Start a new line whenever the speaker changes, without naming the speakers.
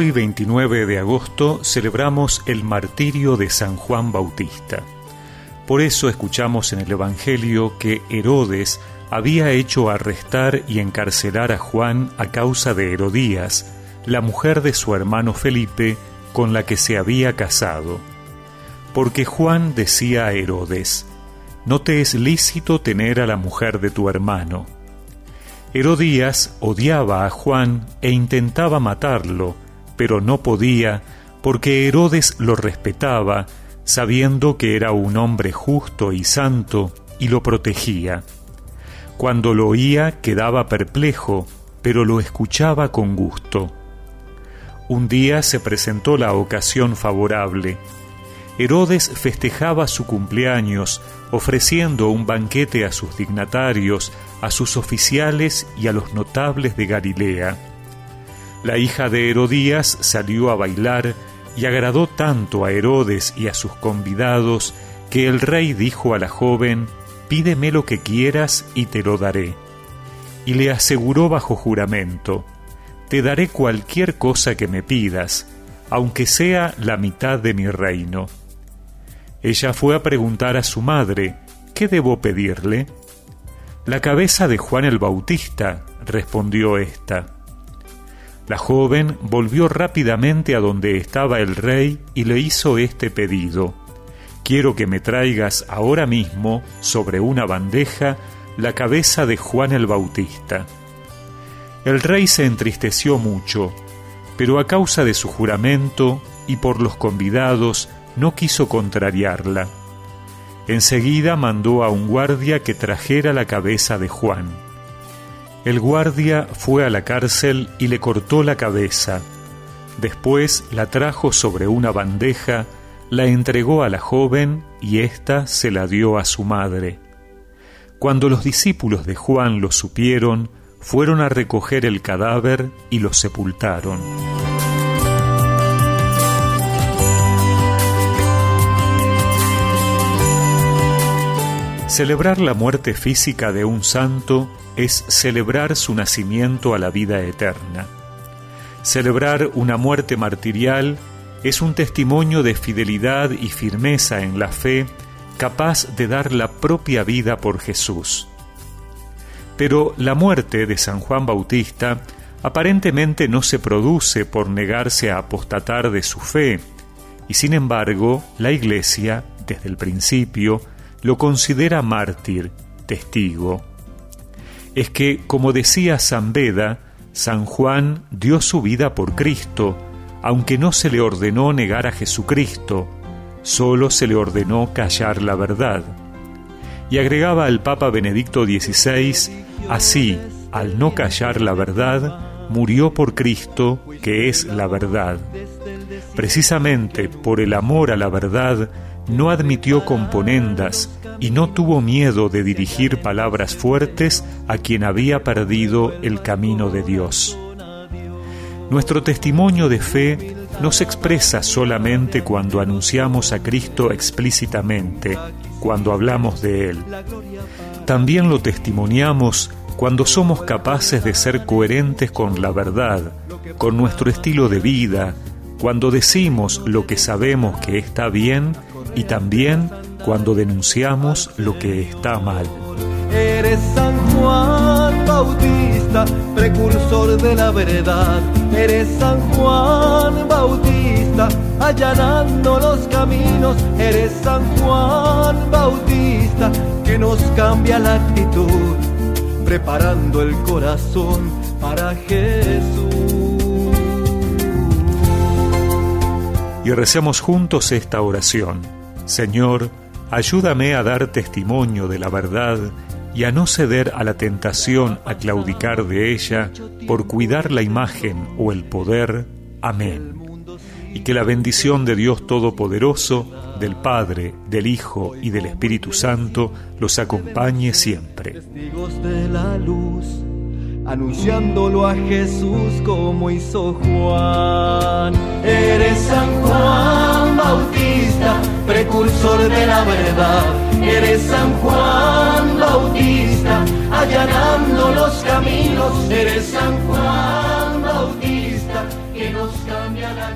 Hoy, 29 de agosto, celebramos el martirio de San Juan Bautista. Por eso escuchamos en el Evangelio que Herodes había hecho arrestar y encarcelar a Juan a causa de Herodías, la mujer de su hermano Felipe, con la que se había casado. Porque Juan decía a Herodes, No te es lícito tener a la mujer de tu hermano. Herodías odiaba a Juan e intentaba matarlo, pero no podía, porque Herodes lo respetaba, sabiendo que era un hombre justo y santo, y lo protegía. Cuando lo oía quedaba perplejo, pero lo escuchaba con gusto. Un día se presentó la ocasión favorable. Herodes festejaba su cumpleaños, ofreciendo un banquete a sus dignatarios, a sus oficiales y a los notables de Galilea. La hija de Herodías salió a bailar y agradó tanto a Herodes y a sus convidados que el rey dijo a la joven, Pídeme lo que quieras y te lo daré. Y le aseguró bajo juramento, Te daré cualquier cosa que me pidas, aunque sea la mitad de mi reino. Ella fue a preguntar a su madre, ¿qué debo pedirle? La cabeza de Juan el Bautista, respondió ésta. La joven volvió rápidamente a donde estaba el rey y le hizo este pedido. Quiero que me traigas ahora mismo, sobre una bandeja, la cabeza de Juan el Bautista. El rey se entristeció mucho, pero a causa de su juramento y por los convidados no quiso contrariarla. Enseguida mandó a un guardia que trajera la cabeza de Juan. El guardia fue a la cárcel y le cortó la cabeza. Después la trajo sobre una bandeja, la entregó a la joven y ésta se la dio a su madre. Cuando los discípulos de Juan lo supieron, fueron a recoger el cadáver y lo sepultaron. Celebrar la muerte física de un santo es celebrar su nacimiento a la vida eterna. Celebrar una muerte martirial es un testimonio de fidelidad y firmeza en la fe capaz de dar la propia vida por Jesús. Pero la muerte de San Juan Bautista aparentemente no se produce por negarse a apostatar de su fe, y sin embargo la Iglesia, desde el principio, lo considera mártir, testigo. Es que, como decía San Beda, San Juan dio su vida por Cristo, aunque no se le ordenó negar a Jesucristo, solo se le ordenó callar la verdad. Y agregaba el Papa Benedicto XVI, así, al no callar la verdad, murió por Cristo, que es la verdad. Precisamente por el amor a la verdad, no admitió componendas y no tuvo miedo de dirigir palabras fuertes a quien había perdido el camino de Dios. Nuestro testimonio de fe no se expresa solamente cuando anunciamos a Cristo explícitamente, cuando hablamos de Él. También lo testimoniamos cuando somos capaces de ser coherentes con la verdad, con nuestro estilo de vida, cuando decimos lo que sabemos que está bien y también cuando denunciamos lo que está mal.
Eres San Juan Bautista, precursor de la verdad. Eres San Juan Bautista, allanando los caminos. Eres San Juan Bautista, que nos cambia la actitud, preparando el corazón para Jesús.
Y recemos juntos esta oración. Señor, ayúdame a dar testimonio de la verdad y a no ceder a la tentación a claudicar de ella por cuidar la imagen o el poder. Amén. Y que la bendición de Dios Todopoderoso, del Padre, del Hijo y del Espíritu Santo los acompañe siempre.
Testigos de la luz, anunciándolo a Jesús como hizo Juan. Eres San Juan precursor de la verdad. Eres San Juan Bautista, allanando los caminos. Eres San Juan Bautista, que nos cambia la